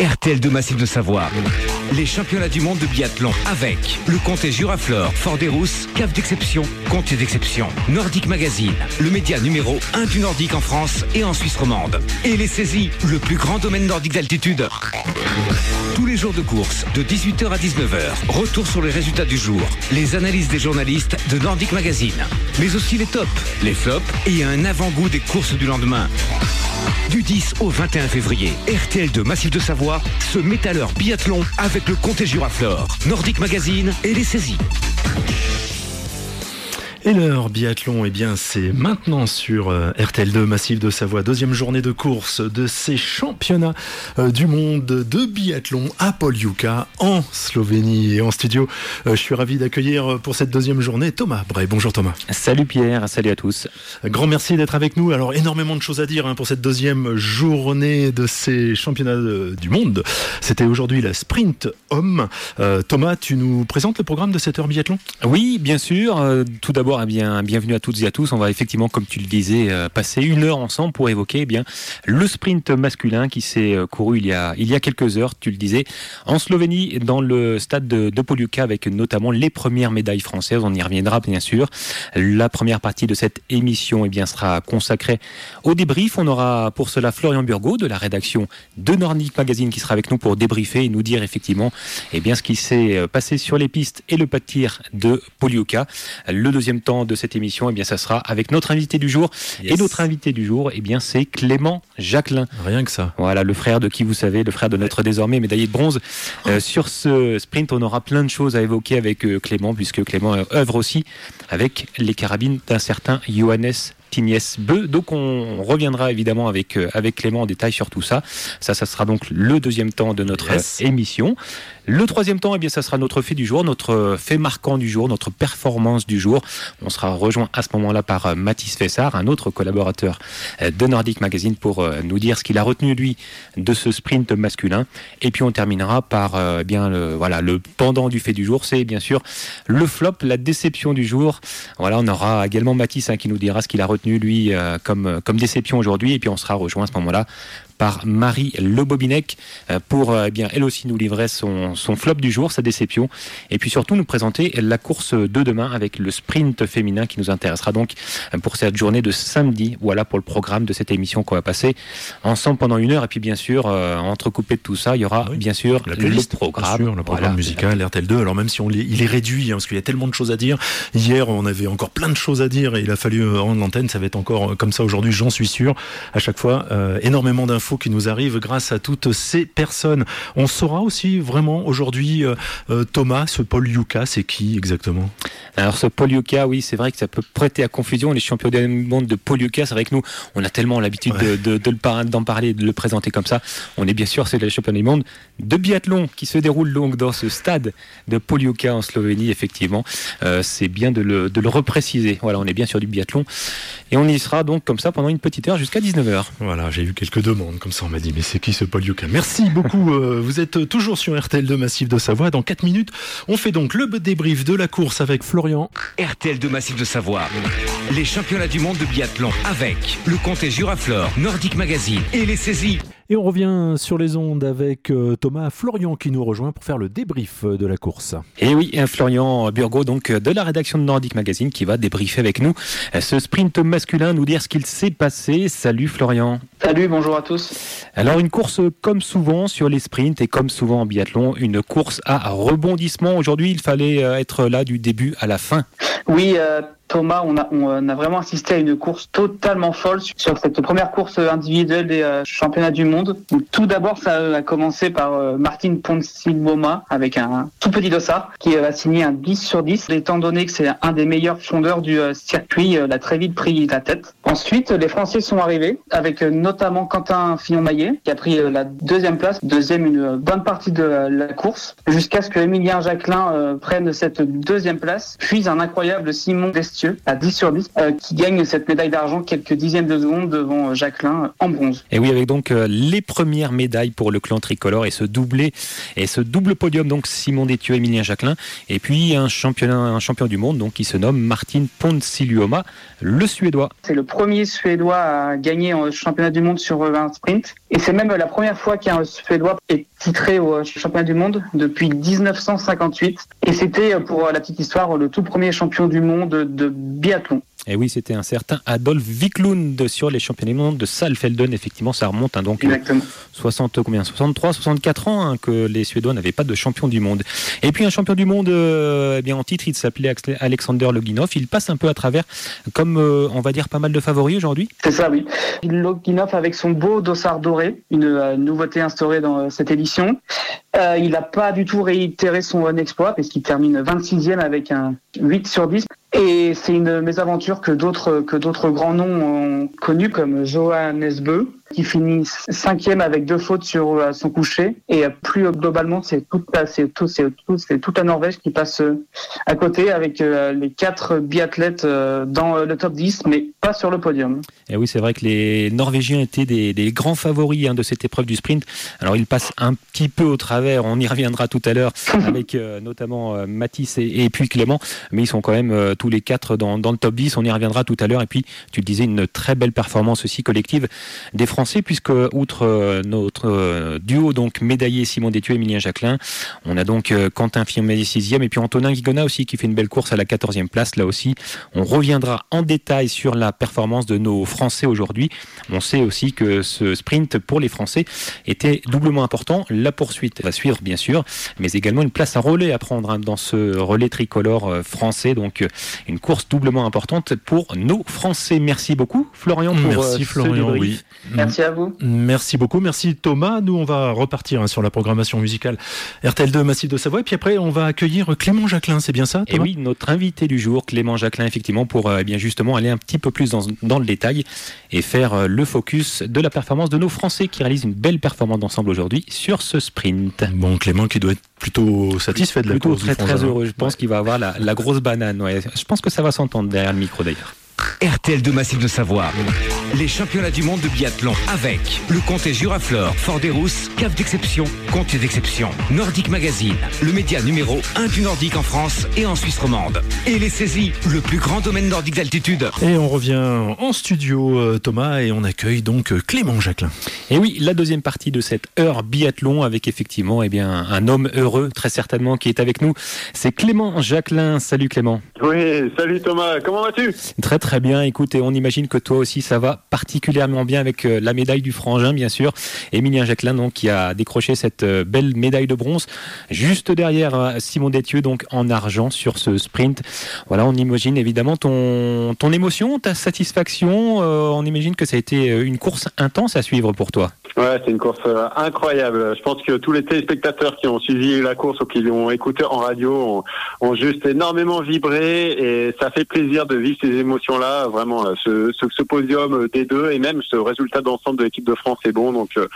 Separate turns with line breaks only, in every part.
RTL de Massif de Savoie. Les championnats du monde de biathlon avec le comté Juraflore, Fort des Rousses, Cave d'exception, comté d'exception, Nordic Magazine, le média numéro 1 du Nordique en France et en Suisse romande. Et les saisies, le plus grand domaine nordique d'altitude. Tous les jours de course, de 18h à 19h, retour sur les résultats du jour, les analyses des journalistes de Nordic Magazine, mais aussi les tops, les flops et un avant-goût des courses du lendemain. Du 10 au 21 février, RTL de Massif de Savoie se met à l'heure biathlon avec le comté Juraflore, Nordic Magazine et les saisies.
Et l'heure biathlon, eh bien, c'est maintenant sur euh, RTL2 Massif de Savoie, deuxième journée de course de ces championnats euh, du monde de biathlon à Poljuka en Slovénie. Et en studio, euh, je suis ravi d'accueillir pour cette deuxième journée Thomas Bray. Bonjour Thomas.
Salut Pierre, salut à tous.
Grand merci d'être avec nous. Alors, énormément de choses à dire hein, pour cette deuxième journée de ces championnats du monde. C'était aujourd'hui la sprint homme. Thomas, tu nous présentes le programme de cette heure biathlon?
Oui, bien sûr. tout d'abord, bien, bienvenue à toutes et à tous. On va effectivement, comme tu le disais, euh, passer une heure ensemble pour évoquer eh bien le sprint masculin qui s'est euh, couru il y a il y a quelques heures. Tu le disais en Slovénie, dans le stade de, de avec notamment les premières médailles françaises. On y reviendra bien sûr. La première partie de cette émission eh bien sera consacrée au débrief. On aura pour cela Florian Burgot de la rédaction de Nordic Magazine qui sera avec nous pour débriefer et nous dire effectivement eh bien ce qui s'est euh, passé sur les pistes et le pas de tir de Poliuka. Le deuxième temps de cette émission, et eh bien, ça sera avec notre invité du jour. Et notre invité du jour, et eh bien, c'est Clément Jacquelin.
Rien que ça.
Voilà, le frère de qui vous savez, le frère de notre désormais médaillé de bronze. Euh, sur ce sprint, on aura plein de choses à évoquer avec euh, Clément, puisque Clément œuvre aussi avec les carabines d'un certain Johannes Tignes Beu. Donc on reviendra évidemment avec, euh, avec Clément en détail sur tout ça. Ça, ça sera donc le deuxième temps de notre émission. Le troisième temps, eh bien, ça sera notre fait du jour, notre fait marquant du jour, notre performance du jour. On sera rejoint à ce moment-là par euh, Mathis Fessard, un autre collaborateur euh, de Nordic Magazine, pour nous dire ce qu'il a retenu lui de ce sprint masculin. Et puis on terminera par eh bien le voilà le pendant du fait du jour, c'est bien sûr le flop, la déception du jour. Voilà, on aura également Mathis hein, qui nous dira ce qu'il a retenu lui, euh, comme, déception aujourd'hui. Et puis on sera rejoint à ce moment-là par Marie Le Bobinec euh, pour euh, eh bien elle aussi nous livrer son, son, flop du jour, sa déception, et puis surtout nous présenter la course de demain avec le sprint féminin qui nous intéressera donc euh, pour cette journée de samedi. Voilà pour le programme de cette émission qu'on va passer ensemble pendant une heure, et puis bien sûr entrecoupé de tout ça, il y aura bien sûr
la le programme, le programme musical RTL 2. Alors même si on il est réduit hein, parce qu'il y a tellement de choses à dire. Hier on avait encore plein de choses à dire et il a fallu rendre l'antenne. Ça va être encore comme ça aujourd'hui, j'en suis sûr. À chaque fois énormément d'infos qui nous arrivent grâce à toutes ces personnes. On saura aussi vraiment aujourd'hui, euh, euh, Thomas, ce Paul Yuka, c'est qui exactement?
Alors ce Paul Yuka, oui, c'est vrai que ça peut prêter à confusion. Les champions du monde de Paul Yuka, c'est vrai que nous, on a tellement l'habitude de, d'en parler, de le présenter comme ça. On est bien sûr, c'est les champions du monde de biathlon qui se déroule donc dans ce stade de Paul Yuka en Slovénie, effectivement. Euh, c'est bien de le, de le repréciser. Voilà, on est bien sur du biathlon. Et on y sera donc comme ça pendant une petite heure jusqu'à 19h.
Voilà, j'ai eu quelques demandes comme ça, on m'a dit, mais c'est qui ce Paul Yuka? Merci beaucoup. Euh, vous êtes toujours sur RTL2 Massif de Savoie. Dans 4 minutes, on fait donc le débrief de la course avec Florian.
RTL2 Massif de Savoie. Les championnats du monde de biathlon avec le comté Juraflore, Nordic Magazine et les saisies.
Et on revient sur les ondes avec euh, Thomas Florian qui nous rejoint pour faire le débrief de la course.
Et oui, Florian Burgot, donc de la rédaction de Nordic Magazine, qui va débriefer avec nous ce sprint masculin, nous dire ce qu'il s'est passé. Salut Florian.
Salut, bonjour à tous.
Alors une course comme souvent sur les sprints et comme souvent en biathlon, une course à rebondissement. Aujourd'hui, il fallait euh, être là du début à la fin.
Oui, euh, Thomas, on a, on a, vraiment assisté à une course totalement folle sur cette première course individuelle des euh, championnats du monde. tout d'abord, ça a commencé par euh, Martin Ponsilboma avec un tout petit dossard qui a signé un 10 sur 10, étant donné que c'est un des meilleurs fondeurs du euh, circuit, a très vite pris la tête. Ensuite, les Français sont arrivés avec notamment Quentin Fillon-Maillet qui a pris la deuxième place, deuxième une bonne partie de la course, jusqu'à ce que Emilien Jacquelin prenne cette deuxième place, puis un incroyable Simon Destier À 10 sur 10 qui gagne cette médaille d'argent quelques dizaines de secondes devant Jacqueline en bronze.
Et oui, avec donc les premières médailles pour le clan tricolore et ce doublé et ce double podium donc Simon Détieux, Emilien Jacquelin et puis un champion un champion du monde donc qui se nomme Martin Ponsiluoma, le suédois.
C'est le premier suédois à gagner en championnat du monde sur un sprint et c'est même la première fois qu'un suédois est titré au championnat du monde depuis 1958 et c'était pour la petite histoire le tout premier champion du monde de biathlon.
Et oui, c'était un certain Adolf Wiklund sur les championnats du monde de Saalfelden. Effectivement, ça remonte hein, donc 60 combien? 63, 64 ans hein, que les Suédois n'avaient pas de champion du monde. Et puis un champion du monde, euh, eh bien en titre, il s'appelait Alexander Loginov. Il passe un peu à travers, comme euh, on va dire pas mal de favoris aujourd'hui.
C'est ça, oui. Loginov avec son beau dossard doré, une euh, nouveauté instaurée dans cette édition. il n'a pas du tout réitéré son exploit parce qu'il termine 26e avec un 8 sur 10. Et c'est une mésaventure que d'autres grands noms ont connue comme Johannes Beu qui finit cinquième avec deux fautes sur euh, son coucher. Et euh, plus globalement, c'est tout, c'est tout, c'est tout, c'est toute la Norvège qui passe euh, à côté avec les quatre biathlètes dans le top 10, mais pas sur le podium.
Et oui, c'est vrai que les Norvégiens étaient des, des grands favoris hein, de cette épreuve du sprint. Alors, ils passent un petit peu au travers. On y reviendra tout à l'heure avec notamment Mathis et, et, puis Clément, mais ils sont quand même tous les quatre dans, dans, le top 10. On y reviendra tout à l'heure. Et puis, tu le disais, une très belle performance aussi collective des Français français, puisque outre euh, notre euh, duo donc médaillé Simon Détieux et Emilien Jacquelin, on a donc euh, Quentin Firmet 6e et puis Antonin Guigona aussi qui fait une belle course à la 14e place. Là aussi, on reviendra en détail sur la performance de nos Français aujourd'hui. On sait aussi que ce sprint pour les Français était doublement important. La poursuite va suivre bien sûr, mais également une place à relais à prendre hein, dans ce relais tricolore français. Donc une course doublement importante pour nos Français. Merci beaucoup Florian pour
Merci Florian, oui.
Merci à vous.
Merci beaucoup. Merci Thomas. Nous, on va repartir hein, sur la programmation musicale RTL2 Massif de Savoie. Et puis après, on va accueillir Clément Jacquelin. C'est bien ça
Et oui, notre invité du jour, Clément Jacquelin, effectivement, pour euh, eh bien justement aller un petit peu plus dans, dans le détail et faire euh, le focus de la performance de nos Français qui réalisent une belle performance d'ensemble aujourd'hui sur ce sprint.
Bon, Clément qui doit être plutôt satisfait de la
plutôt
course.
Très, très heureux. Je pense qu'il va avoir la, la grosse banane. Ouais. Je pense que ça va s'entendre derrière le micro d'ailleurs.
RTL de Massif de Savoie. Les championnats du monde de biathlon avec le comté Juraflore, Fort des Rousses, cave d'exception, comté d'exception, Nordic Magazine, le média numéro 1 du Nordique en France et en Suisse romande. Et les saisies, le plus grand domaine nordique d'altitude.
Et on revient en studio, euh, Thomas, et on accueille donc euh, Clément Jacquelin.
Et oui, la deuxième partie de cette heure biathlon avec effectivement eh bien, un homme heureux, très certainement, qui est avec nous. C'est Clément Jacquelin. Salut Clément.
Oui, salut Thomas, comment vas-tu?
Très très bien, écoute, et on imagine que toi aussi ça va particulièrement bien avec euh, la médaille du frangin, bien sûr. Emilien Jacquelin, donc, qui a décroché cette euh, belle médaille de bronze, juste derrière euh, Simon Détieux, donc en argent sur ce sprint. Voilà, on imagine évidemment ton, ton émotion, ta satisfaction. on imagine que ça a été une course intense à suivre pour toi.
Ouais, c'est une course incroyable. Je pense que tous les téléspectateurs qui ont suivi la course ou qui l'ont écouté en radio ont, ont, juste énormément vibré et ça fait plaisir de vivre ces émotions-là. Vraiment, ce, ce, ce podium des deux et même ce résultat d'ensemble de l'équipe de France est bon. Donc, euh,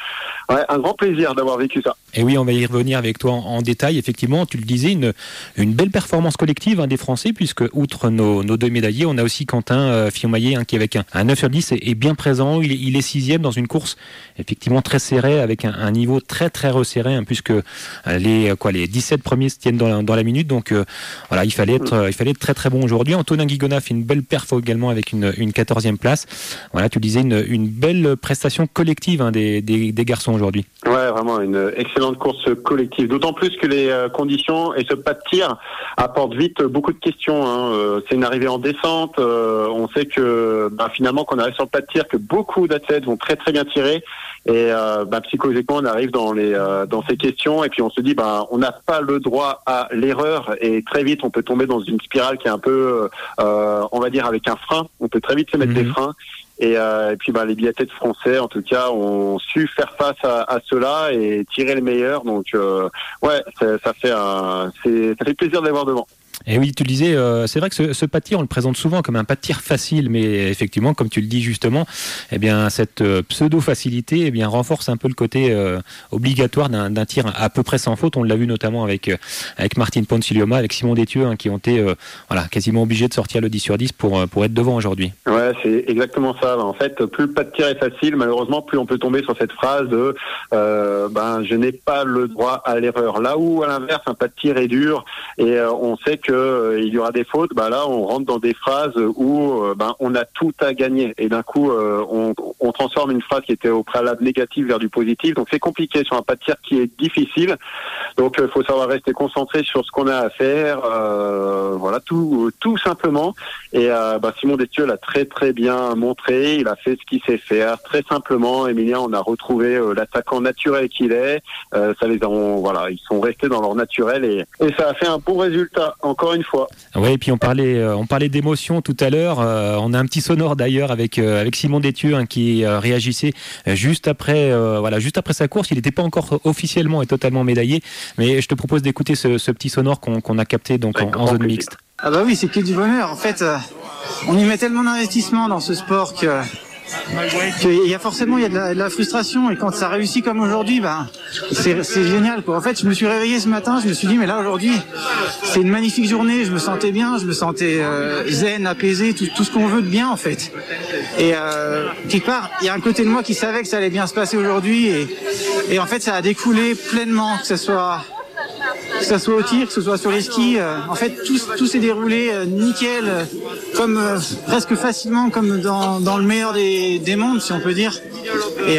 ouais, un grand plaisir d'avoir vécu ça.
Et oui, on va y revenir avec toi en, détail. Effectivement, tu le disais, une, une belle performance collective hein, des Français, puisque outre nos, nos, deux médaillés, on a aussi Quentin euh, hein, qui, avec un, un 9 sur 10, est, bien présent. Il, il, est sixième dans une course effectivement très serrée, avec un, un niveau très très resserré, hein, puisque euh, les, quoi, les 17 premiers se tiennent dans la, dans la minute. Donc euh, voilà, il fallait, être, il fallait être très très bon aujourd'hui. Antonin Guigona fait une belle perf avec une, une 14e place. Voilà, tu disais une, belle prestation collective hein, des garçons aujourd'hui.
Ouais, vraiment une excellente course collective. D'autant plus que les euh, conditions et ce pas de tir apportent vite beaucoup de questions. Hein. Euh, c'est une arrivée en descente. Euh, on sait que bah, finalement, qu'on arrive sur le pas de tir, que beaucoup d'athlètes vont très très bien tirer. Et bah, psychologiquement, on arrive dans les dans ces questions et puis on se dit, bah, on n'a pas le droit à l'erreur et très vite, on peut tomber dans une spirale qui est un peu, on va dire, avec un frein. On peut très vite se mettre mmh. des freins. Et, euh, et, puis bah, les biathlètes français, en tout cas, ont su faire face à, à cela et tirer le meilleur. Donc euh, ouais, ça, ça, fait un, ça fait plaisir d'avoir devant.
Et oui, tu le disais, euh, c'est vrai que ce, ce pas de tir, on le présente souvent comme un pas de tir facile, mais effectivement, comme tu le dis justement, eh bien, cette euh, pseudo-facilité eh bien, renforce un peu le côté euh, obligatoire d'un tir à peu près sans faute. On l'a vu notamment avec, avec Martin Poncilioma, avec Simon Détieux, hein, qui ont été voilà, quasiment obligés de sortir le 10 sur 10 pour, pour être devant aujourd'hui.
Ouais, c'est exactement ça. En fait, plus le pas de tir est facile, malheureusement, plus on peut tomber sur cette phrase de ben, je n'ai pas le droit à l'erreur. Là où, à l'inverse, un pas de tir est dur et on sait que euh, il y aura des fautes, bah là on rentre dans des phrases où euh, ben, on a tout à gagner et d'un coup euh, on, transforme une phrase qui était au préalable négative vers du positif. Donc c'est compliqué sur un pas de tir qui est difficile. Donc il faut savoir rester concentré sur ce qu'on a à faire, voilà tout simplement. Et bah, Simon Destieux l'a très très bien montré. Il a fait ce qu'il sait faire très simplement. Emilien, on a retrouvé l'attaquant naturel qu'il est. ça les a, voilà, ils sont restés dans leur naturel et ça a fait un bon résultat. Encore une fois.
Oui, et puis on parlait, euh, on parlait d'émotion tout à l'heure. Euh, on a un petit sonore d'ailleurs avec euh, avec Simon Détieux hein, qui réagissait juste après, voilà, juste après sa course. Il n'était pas encore officiellement et totalement médaillé, mais je te propose d'écouter ce, petit sonore qu'on a capté donc en, zone mixte.
Ah bah oui, c'est que du bonheur. En fait, on y met tellement d'investissement dans ce sport que il y a forcément il y a de la, frustration et quand ça réussit comme aujourd'hui, ben c'est génial. Quoi. En fait, je me suis réveillé ce matin, je me suis dit mais là aujourd'hui c'est une magnifique journée, je me sentais bien, je me sentais euh, zen, apaisé, tout, tout ce qu'on veut de bien en fait. Et euh, quelque part, il y a un côté de moi qui savait que ça allait bien se passer aujourd'hui et, et en fait ça a découlé pleinement, que ce soit que ce soit au tir, que ce soit sur les skis. Euh, en fait, tout, tout s'est déroulé euh, nickel, euh, comme presque facilement, comme dans, dans le meilleur des, des, mondes, si on peut dire. Et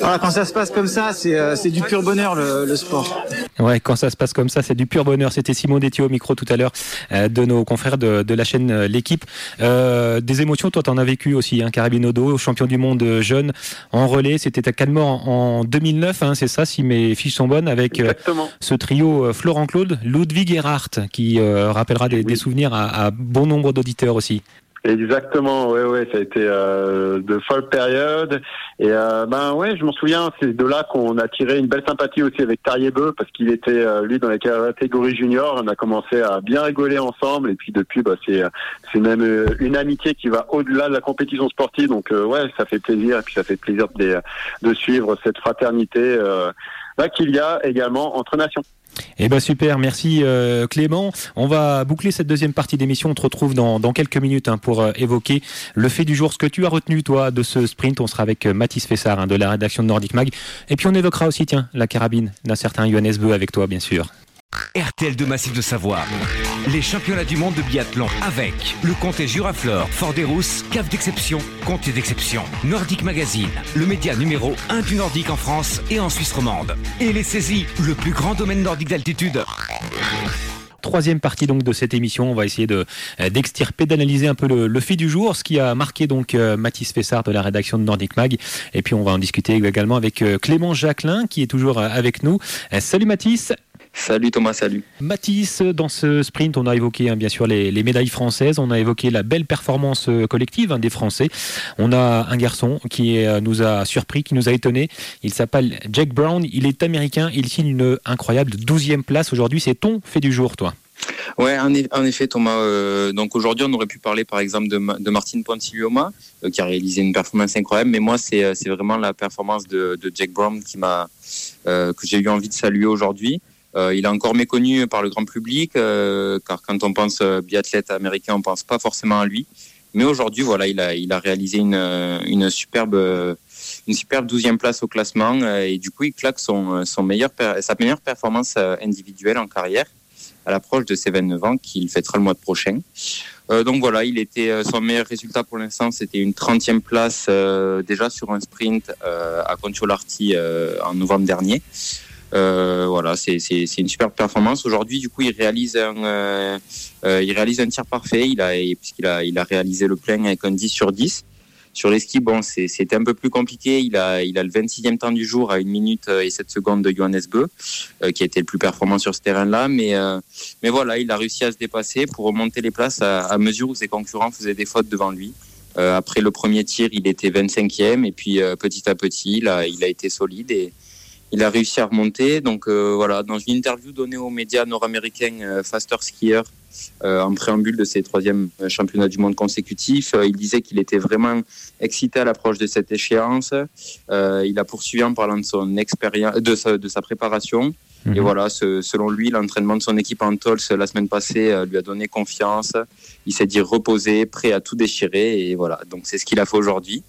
voilà, quand ça se passe comme ça, c'est du pur bonheur le, le, sport.
Ouais, quand ça se passe comme ça, c'est du pur bonheur. C'était Simon Détieux au micro tout à l'heure de nos confrères de, de la chaîne L'équipe. des émotions, toi, t'en as vécu aussi, hein, Carabinodo, champion du monde jeune en relais. C'était à Calmort en, 2009, hein, c'est ça, si mes fiches sont bonnes, avec ce trio euh, Florent Claude, Ludwig Erhardt, qui euh, rappellera des, souvenirs à, bon nombre d'auditeurs aussi.
Exactement, ouais, ouais, ça a été euh, de folles périodes. Et ben ouais, je m'en souviens, c'est de là qu'on a tiré une belle sympathie aussi avec Beu, parce qu'il était lui dans la catégorie junior. On a commencé à bien rigoler ensemble, et puis depuis, bah, c'est c'est même une amitié qui va au-delà de la compétition sportive. Donc ouais, ça fait plaisir, et puis ça fait plaisir de, de suivre cette fraternité là qu'il y a également entre nations.
Eh ben super, merci euh, Clément. On va boucler cette deuxième partie d'émission. On te retrouve dans, quelques minutes hein, pour euh, évoquer le fait du jour, ce que tu as retenu toi de ce sprint. On sera avec euh, Mathis Fessard hein, de la rédaction de Nordic Mag. Et puis on évoquera aussi, tiens, la carabine d'un certain Johannes Beu avec toi, bien sûr.
RTL de Massif de Savoie. Les championnats du monde de biathlon avec le comté Juraflore, Fort des Rousses, cave d'exception, comté d'exception, Nordic Magazine, le média numéro 1 du Nordique en France et en Suisse romande. Et les saisies, le plus grand domaine nordique d'altitude
troisième partie donc de cette émission. On va essayer euh, d'extirper, d'analyser un peu le, le, fait du jour, ce qui a marqué donc euh, Mathis Fessard de la rédaction de Nordic Mag. Et puis on va en discuter également avec euh, Clément Jacquelin qui est toujours avec nous. Salut Mathis.
Salut Thomas, salut.
Mathis, dans ce sprint, on a évoqué hein, bien sûr les, médailles françaises, on a évoqué la belle performance euh, collective hein, des Français. On a un garçon qui euh, nous a surpris, qui nous a étonné. Il s'appelle Jack Brown, il est américain, il signe une incroyable 12e place aujourd'hui. C'est ton fait du jour, toi
Ouais, en, effet, Thomas. Euh, donc aujourd'hui, on aurait pu parler par exemple de, de Martine Pontilioma, qui a réalisé une performance incroyable. Mais moi, c'est vraiment la performance de, Jack Brown qui m'a que j'ai eu envie de saluer aujourd'hui. Euh, il est encore méconnu par le grand public, euh, car quand on pense euh, biathlète américain, on pense pas forcément à lui. Mais aujourd'hui, voilà, il a, réalisé une, superbe, une superbe douzième place au classement et du coup, il claque son, sa meilleure performance individuelle en carrière à l'approche de ses 29 ans qu'il fêtera le mois prochain. Euh, donc voilà, il était son meilleur résultat pour l'instant, c'était une 30e place déjà sur un sprint à Conciolarty en novembre dernier. Euh, voilà, c'est une super performance. Aujourd'hui, du coup, il réalise un, euh, euh, il réalise un tir parfait. Il a, puisqu'il a, il a réalisé le plein avec un 10 sur 10. Sur les skis, bon, c'était un peu plus compliqué. Il a, il a le 26e temps du jour à 1 minute et 7 secondes de Johannes Beu, qui a été le plus performant sur ce terrain-là. Mais, mais voilà, il a réussi à se dépasser pour remonter les places à, mesure où ses concurrents faisaient des fautes devant lui. après le premier tir, il était 25e et puis petit à petit, il a, il a été solide et, il a réussi à remonter. Donc voilà, dans une interview donnée aux médias nord-américains Faster Skier en préambule de ses troisièmes championnats du monde consécutifs, il disait qu'il était vraiment excité à l'approche de cette échéance. il a poursuivi en parlant de son expérience, de de sa préparation. Et mhm. voilà, selon lui, l'entraînement de son équipe en Tols la semaine passée euh, lui a donné confiance. Il s'est dit reposé, prêt à tout déchirer. Et voilà, donc c'est ce qu'il a fait aujourd'hui.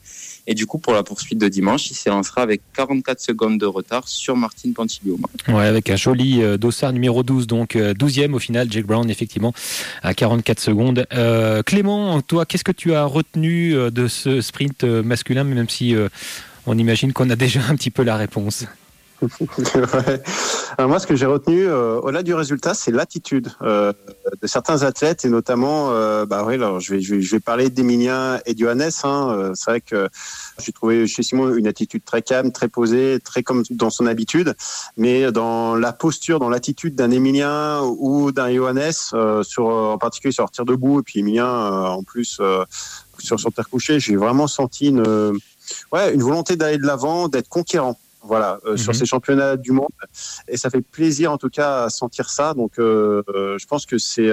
Et du coup, pour la poursuite de dimanche, il s'élancera avec 44 secondes de retard sur Martin Pantilioma.
Ouais, avec un joli euh, dossard numéro 12, donc 12e euh, au final, Jake Brown, effectivement, à 44 secondes. Clément, toi, qu'est-ce que tu as retenu de ce sprint masculin, même si on imagine qu'on a déjà un petit peu la réponse?
Alors moi, ce que j'ai retenu, euh, au-delà du résultat, c'est l'attitude euh, de certains athlètes et notamment, euh, bah oui, alors je vais, parler d'Emilien et Johannes. Hein, c'est vrai que j'ai trouvé chez Simon une attitude très calme, très posée, très comme dans son habitude, mais dans la posture, dans l'attitude d'un Emilien ou d'un Johannes, en particulier sur tir debout et puis Emilien en plus sur son terre couché, j'ai vraiment senti une ouais, une volonté d'aller de l'avant, d'être conquérant voilà, euh, sur mhm. ces championnats du monde. Et ça fait plaisir en tout cas à sentir ça. Donc, euh, euh, je pense que c'est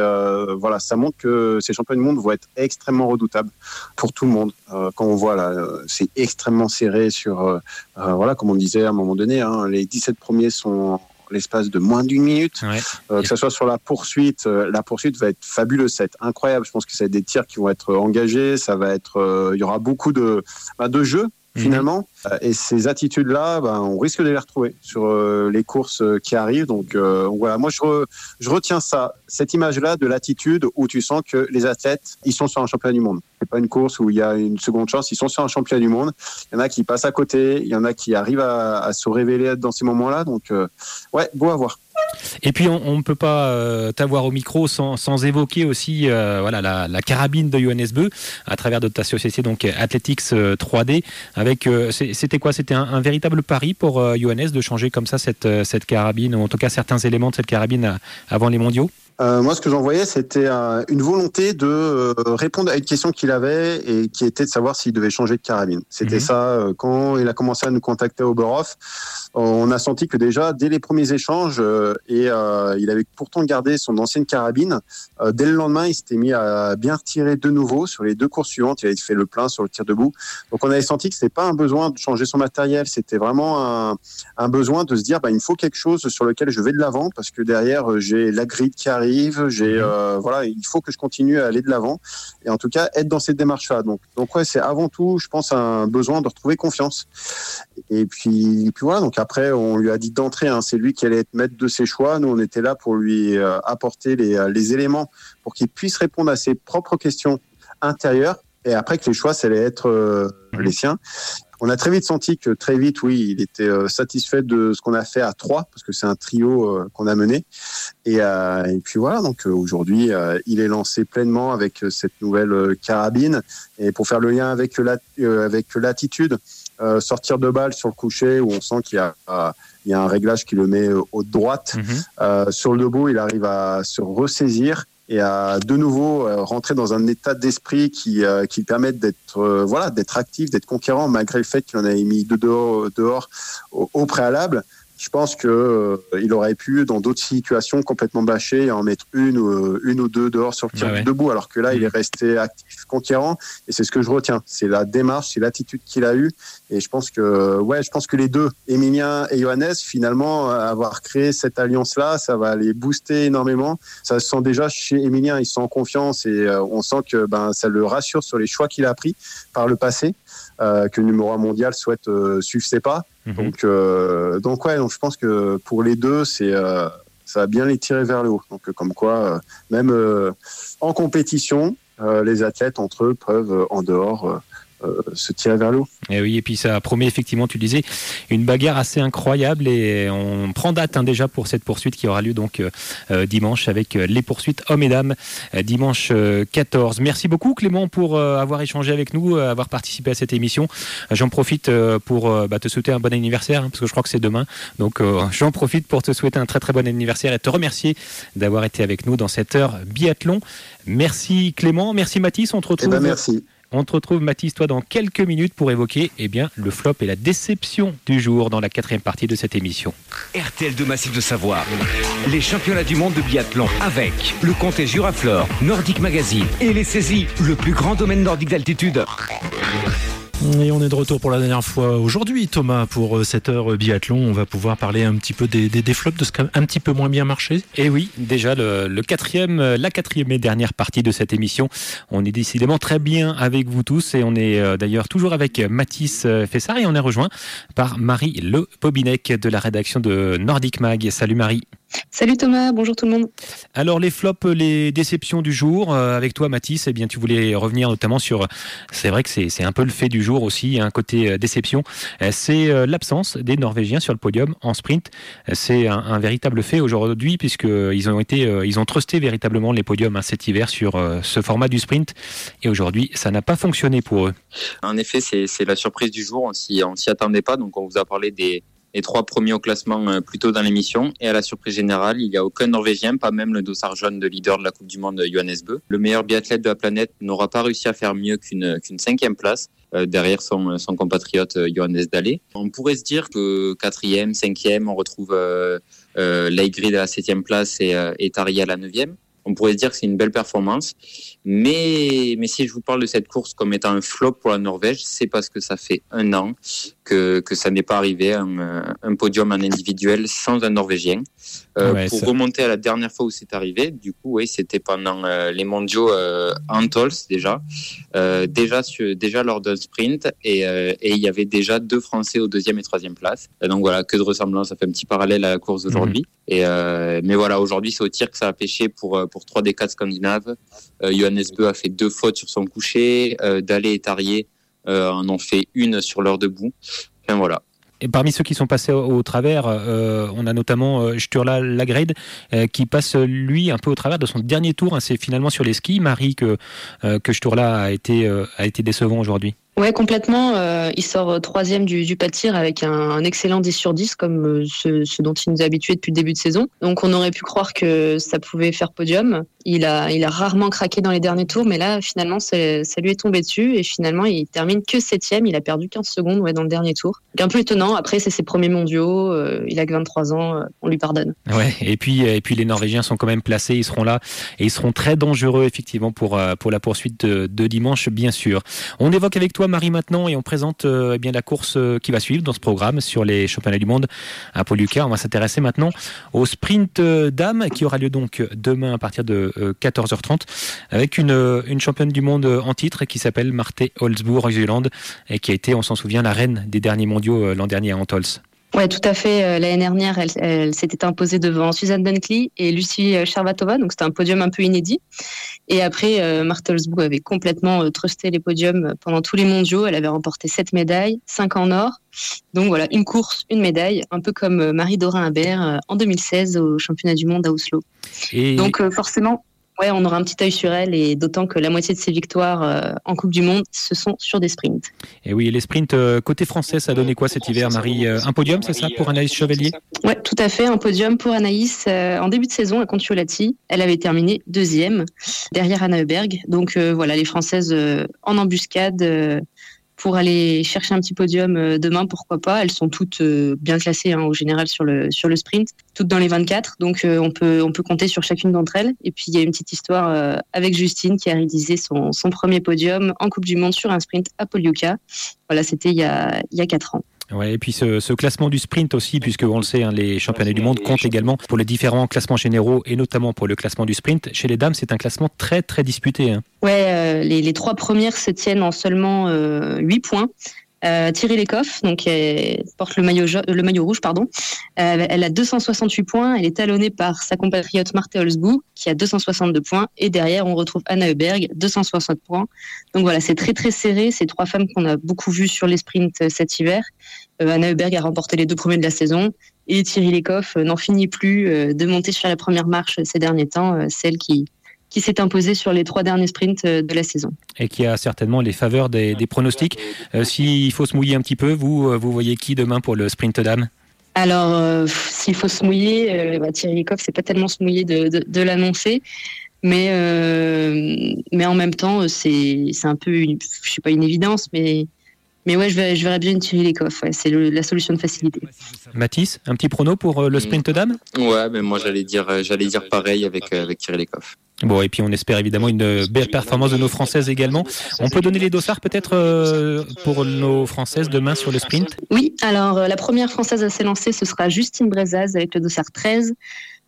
voilà, ça montre que ces championnats du monde vont être extrêmement redoutables pour tout le monde. quand on voit là, c'est extrêmement serré sur voilà, comme on disait à un moment donné, hein, les 17 premiers sont l'espace de moins d'une minute. que ce soit sur la poursuite, la poursuite va être fabuleuse, ça va être incroyable. Je pense que ça va être des tirs qui vont être engagés, ça va être, il y aura beaucoup de, bah, de jeux. Finalement. Euh, et ces attitudes-là, ben, on risque de les retrouver sur euh, les courses euh, qui arrivent. Donc voilà, moi je, je retiens ça, cette image-là de l'attitude où tu sens que les athlètes, ils sont sur un championnat du monde. C'est pas une course où il y a une seconde chance, ils sont sur un championnat du monde. Il y en a qui passent à côté, il y en a qui arrivent à, à se révéler dans ces moments-là. Donc ouais, beau à voir.
Et puis on ne peut pas euh, t'avoir au micro sans, évoquer aussi euh, voilà la, carabine de Johannes à travers de ta société donc Athletics 3D. Euh, avec c'était quoi? C'était un, véritable pari pour Johannes de changer comme ça cette, cette carabine ou en tout cas certains éléments de cette carabine avant les mondiaux?
Moi, ce que j'en voyais, c'était une volonté de répondre à une question qu'il avait et qui était de savoir s'il devait changer de carabine. C'était mhm. ça. quand il a commencé à nous contacter au Oberhof, on a senti que déjà, dès les premiers échanges, et il avait pourtant gardé son ancienne carabine, dès le lendemain, il s'était mis à bien retirer de nouveau sur les deux courses suivantes. Il avait fait le plein sur le tir debout. Donc, on avait senti que c'était pas un besoin de changer son matériel, c'était vraiment un, un, besoin de se dire, bah, il me faut quelque chose sur lequel je vais de l'avant parce que derrière, j'ai la grille qui arrive j'ai mhm. euh, voilà, il faut que je continue à aller de l'avant et en tout cas être dans cette démarche-là. Donc donc ouais, c'est avant tout, je pense, un besoin de retrouver confiance. Et puis puis voilà. Donc après, on lui a dit d'entrer. Hein, c'est lui qui allait être maître de ses choix. Nous, on était là pour lui euh, apporter les, euh, les éléments pour qu'il puisse répondre à ses propres questions intérieures et après que les choix, ça allait être les siens. On a très vite senti que très vite, oui, il était euh, satisfait de ce qu'on a fait à trois, parce que c'est un trio euh, qu'on a mené. Et, euh, et, puis voilà, donc aujourd'hui, il est lancé pleinement avec cette nouvelle carabine. Et pour faire le lien avec la, avec l'attitude, sortir de balle sur le coucher où on sent qu'il y a il y a un réglage qui le met haute droite. Mhm. sur le debout, il arrive à se ressaisir et à de nouveau euh, rentrer dans un état d'esprit qui, euh, qui permette d'être euh, voilà d'être actif, d'être conquérant malgré le fait qu'il en avait mis deux dehors, dehors au, préalable. Je pense que il aurait pu dans d'autres situations complètement bâcher en mettre une ou une ou deux dehors sur le tir debout alors que là il est resté actif, conquérant et c'est ce que je retiens, c'est la démarche, c'est l'attitude qu'il a eue et je pense que, ouais, je pense que les deux, Emilien et Johannes, finalement, euh, avoir créé cette alliance-là, ça va les booster énormément. Ça se sent déjà chez Emilien, il se sent en confiance et euh, on sent que ben, ça le rassure sur les choix qu'il a pris par le passé, euh, que le numéro 1 mondial souhaite suivre ses pas. Mhm. Donc, donc ouais, donc je pense que pour les deux, c'est ça va bien les tirer vers le haut. Donc, comme quoi, même en compétition, les athlètes entre eux peuvent en dehors euh, se tirer vers l'eau.
Et oui, et puis ça promet effectivement, tu disais, une bagarre assez incroyable et on prend date hein, déjà pour cette poursuite qui aura lieu donc euh, euh, dimanche avec les poursuites hommes et dames dimanche 14. Merci beaucoup Clément pour avoir échangé avec nous, avoir participé à cette émission. J'en profite pour bah, te souhaiter un bon anniversaire hein, parce que je crois que c'est demain. Donc j'en profite pour te souhaiter un très très bon anniversaire et te remercier d'avoir été avec nous dans cette heure biathlon. Merci Clément, merci Mathis, on te retrouve.
Eh ben, merci
On te retrouve, Mathis, toi, dans quelques minutes pour évoquer eh bien, le flop et la déception du jour dans la quatrième partie de cette émission.
RTL de Massif de Savoir. Les championnats du monde de biathlon avec le comté Juraflore, Nordic Magazine et les saisies, le plus grand domaine nordique d'altitude.
Et on est de retour pour la dernière fois aujourd'hui, Thomas, pour euh, cette heure biathlon. On va pouvoir parler un petit peu des, des, flops, de ce qui a un petit peu moins bien marché.
Et eh oui, déjà le, quatrième, euh, la quatrième et dernière partie de cette émission. On est décidément très bien avec vous tous et on est euh, d'ailleurs toujours avec Mathis Fessard et on est rejoint par Marie Le Bobinec de la rédaction de Nordic Mag. Salut Marie.
Salut Thomas, bonjour tout le monde.
Alors les flops, les déceptions du jour, euh, avec toi Mathis, eh bien tu voulais revenir notamment sur, c'est vrai que c'est un peu le fait du jour aussi, un côté euh, déception, euh, c'est l'absence des Norvégiens sur le podium en sprint. C'est un, véritable fait aujourd'hui puisqu'ils ont été, ils ont trusté véritablement les podiums hein, cet hiver sur ce format du sprint et aujourd'hui ça n'a pas fonctionné pour eux.
En effet, c'est la surprise du jour, on s'y attendait pas, donc on vous a parlé des trois premiers au classement euh, plus tôt dans l'émission. Et à la surprise générale, il n'y a aucun Norvégien, pas même le dossard jaune de leader de la Coupe du Monde, Johannes Bö. Le meilleur biathlète de la planète n'aura pas réussi à faire mieux qu'une cinquième place. Euh, derrière son, son compatriote euh, Johannes Dalé. On pourrait se dire que quatrième, cinquième, on retrouve euh, euh, Leigrid à la septième place et, et Tari à la neuvième on pourrait se dire que c'est une belle performance. Mais, mais si je vous parle de cette course comme étant un flop pour la Norvège, c'est parce que ça fait un an que, que ça n'est pas arrivé, un, un podium en individuel sans un Norvégien. Euh, pour remonter à la dernière fois où c'est arrivé, du coup, oui, c'était pendant euh, les mondiaux euh, Antols déjà, euh, déjà, déjà lors d'un sprint, et, et il y avait déjà deux Français aux deuxième et troisième place. donc voilà, que de ressemblance, ça fait un petit parallèle à la course d'aujourd'hui. Mhm. Et mais voilà, aujourd'hui, c'est au tir que ça a pêché pour pour trois des quatre scandinaves. Johannes Bö a fait deux fautes sur son coucher, Dallé et Tarier en ont fait une sur leur debout. Enfin voilà,
et parmi ceux qui sont passés au, travers, euh, on a notamment euh, Sturla Lagrade euh, qui passe lui un peu au travers de son dernier tour. Hein. C'est finalement sur les skis, Marie, que, que Sturla a été, a été décevant aujourd'hui.
Ouais, complètement. Euh, il sort euh, troisième du, du pas de tir avec un, un, excellent 10 sur 10, comme euh, ce, ce, dont il nous a habitués depuis le début de saison. Donc on aurait pu croire que ça pouvait faire podium. Il a, rarement craqué dans les derniers tours, mais là, finalement, ça lui est tombé dessus. Et finalement, il termine que septième. Il a perdu 15 secondes dans le dernier tour. Donc un peu étonnant. Après, c'est ses premiers mondiaux. Euh, il a que 23 ans. on lui pardonne.
Ouais, et puis, et puis les Norvégiens sont quand même placés. Ils seront là et ils seront très dangereux, effectivement, pour, pour la poursuite de, dimanche, bien sûr. On évoque avec toi Marie maintenant et on présente euh, eh bien la course euh, qui va suivre dans ce programme sur les championnats du monde à Poluca. On va s'intéresser maintenant au sprint euh, dames qui aura lieu donc demain à partir de 14h30 avec une, une championne du monde en titre qui s'appelle Marthe Holzbourg-Zeeland et qui a été, on s'en souvient, la reine des derniers mondiaux l'an dernier à Antols.
Ouais, tout à fait. Euh, l'année dernière, elle, elle s'était imposée devant Suzanne Dunkley et Lucie Charvatova, donc c'était un podium un peu inédit. Et après, euh, Martelsbourg avait complètement euh, trusté les podiums pendant tous les mondiaux. Elle avait remporté sept médailles, cinq en or. Donc voilà, une course, une médaille, un peu comme Marie Dorin Habert en 2016 au championnat du monde à Oslo. Et... Donc forcément, ouais, on aura un petit œil sur elle et d'autant que la moitié de ses victoires euh, en Coupe du Monde, ce sont sur des sprints.
Et oui, les sprints euh, côté français, ça a donné quoi cet hiver, Marie euh, Un podium, c'est ça, pour Anaïs Chevalier?
Oui, tout à fait, un podium pour Anaïs en début de saison à Contiolati. Elle avait terminé deuxième derrière Anna Heuberg. Donc voilà, les Françaises en embuscade pour aller chercher un petit podium euh, demain, pourquoi pas. Elles sont toutes euh, bien classées hein, au général sur le, sur sprint, toutes dans les 24. Donc euh, on, peut, compter sur chacune d'entre elles. Et puis il y a une petite histoire avec Justine qui a réalisé son, premier podium en Coupe du Monde sur un sprint à Poliuca. Voilà, c'était il y il y a 4 ans.
Ouais, et puis ce, ce, classement du sprint aussi, puisque on le sait, hein, les championnats du monde comptent également pour les différents classements généraux et notamment pour le classement du sprint. Chez les dames, c'est un classement très très disputé. Hein.
Ouais, euh, les, les, trois premières se tiennent en seulement euh, 8 points. Euh, Thierry Lecoff, donc elle porte le maillot, le maillot rouge, pardon. Euh, elle a 268 points. Elle est talonnée par sa compatriote Marthe Holzbou, qui a 262 points. Et derrière, on retrouve Anna Heuberg, 260 points. Donc voilà, c'est très très serré. Ces trois femmes qu'on a beaucoup vues sur les sprints euh, cet hiver. Euh, Anna Heuberg a remporté les deux premiers de la saison. Et Thierry Lecoff n'en finit plus de monter sur la première marche ces derniers temps, celle qui, qui s'est imposé sur les trois derniers sprints euh, de la saison.
Et qui a certainement les faveurs des, des pronostics. Euh, S'il faut se mouiller un petit peu, vous, euh, vous voyez qui demain pour le sprint dame?
Alors, euh, s'il faut se mouiller, euh, bah, Thierry Lecoff, c'est pas tellement se mouiller de, de, de l'annoncer. Mais, euh, mais en même temps, c'est un peu, une, je sais pas une évidence, mais, mais ouais, je verrais, je verrais bien une Thierry Lecoff. Ouais, c'est la solution de facilité.
Mathis, un petit prono pour euh, le sprint dame?
Ouais, mais moi j'allais dire, euh, j'allais dire pareil avec, avec Thierry Lecoff.
Bon, et puis on espère évidemment une belle performance de nos Françaises également. On peut donner les dossards peut-être pour nos Françaises demain sur le sprint?
Oui, alors la première Française à s'élancer, ce sera Justine Brezaz avec le dossard 13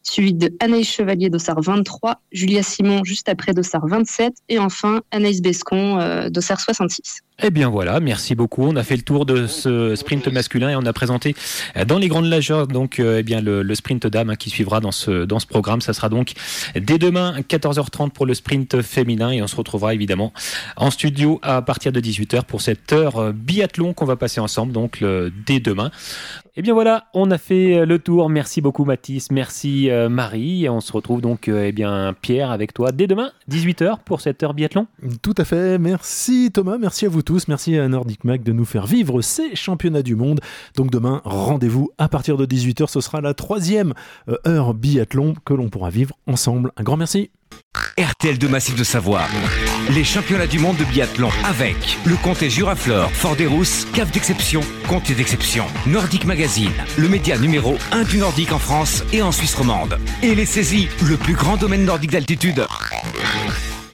suivi de Anaïs Chevalier Dossard 23, Julia Simon juste après Dossard 27 et enfin Anaïs Bescon euh, Dossard 66.
Eh bien voilà, merci beaucoup. On a fait le tour de ce sprint masculin et on a présenté euh, dans les grandes largeurs donc euh, eh bien le, sprint dame hein, qui suivra dans ce dans ce programme. Ça sera donc dès demain 14h30 pour le sprint féminin et on se retrouvera évidemment en studio à partir de 18h pour cette heure biathlon qu'on va passer ensemble donc dès demain. Eh bien voilà, on a fait le tour. Merci beaucoup Mathis, merci euh, Marie. Et on se retrouve donc euh, eh bien Pierre avec toi dès demain 18h pour cette heure biathlon.
Tout à fait. Merci Thomas, merci à vous tous, merci à Nordic Mac de nous faire vivre ces championnats du monde. Donc demain, rendez-vous à partir de 18h. Ce sera la troisième euh, heure biathlon que l'on pourra vivre ensemble. Un grand merci.
RTL de Massif de Savoie. Les championnats du monde de biathlon avec le comté Juraflore, Fort des Rousses, Cave d'exception, comté d'exception, Nordic Magazine, le média numéro 1 du Nordique en France et en Suisse romande. Et les saisies, le plus grand domaine nordique d'altitude.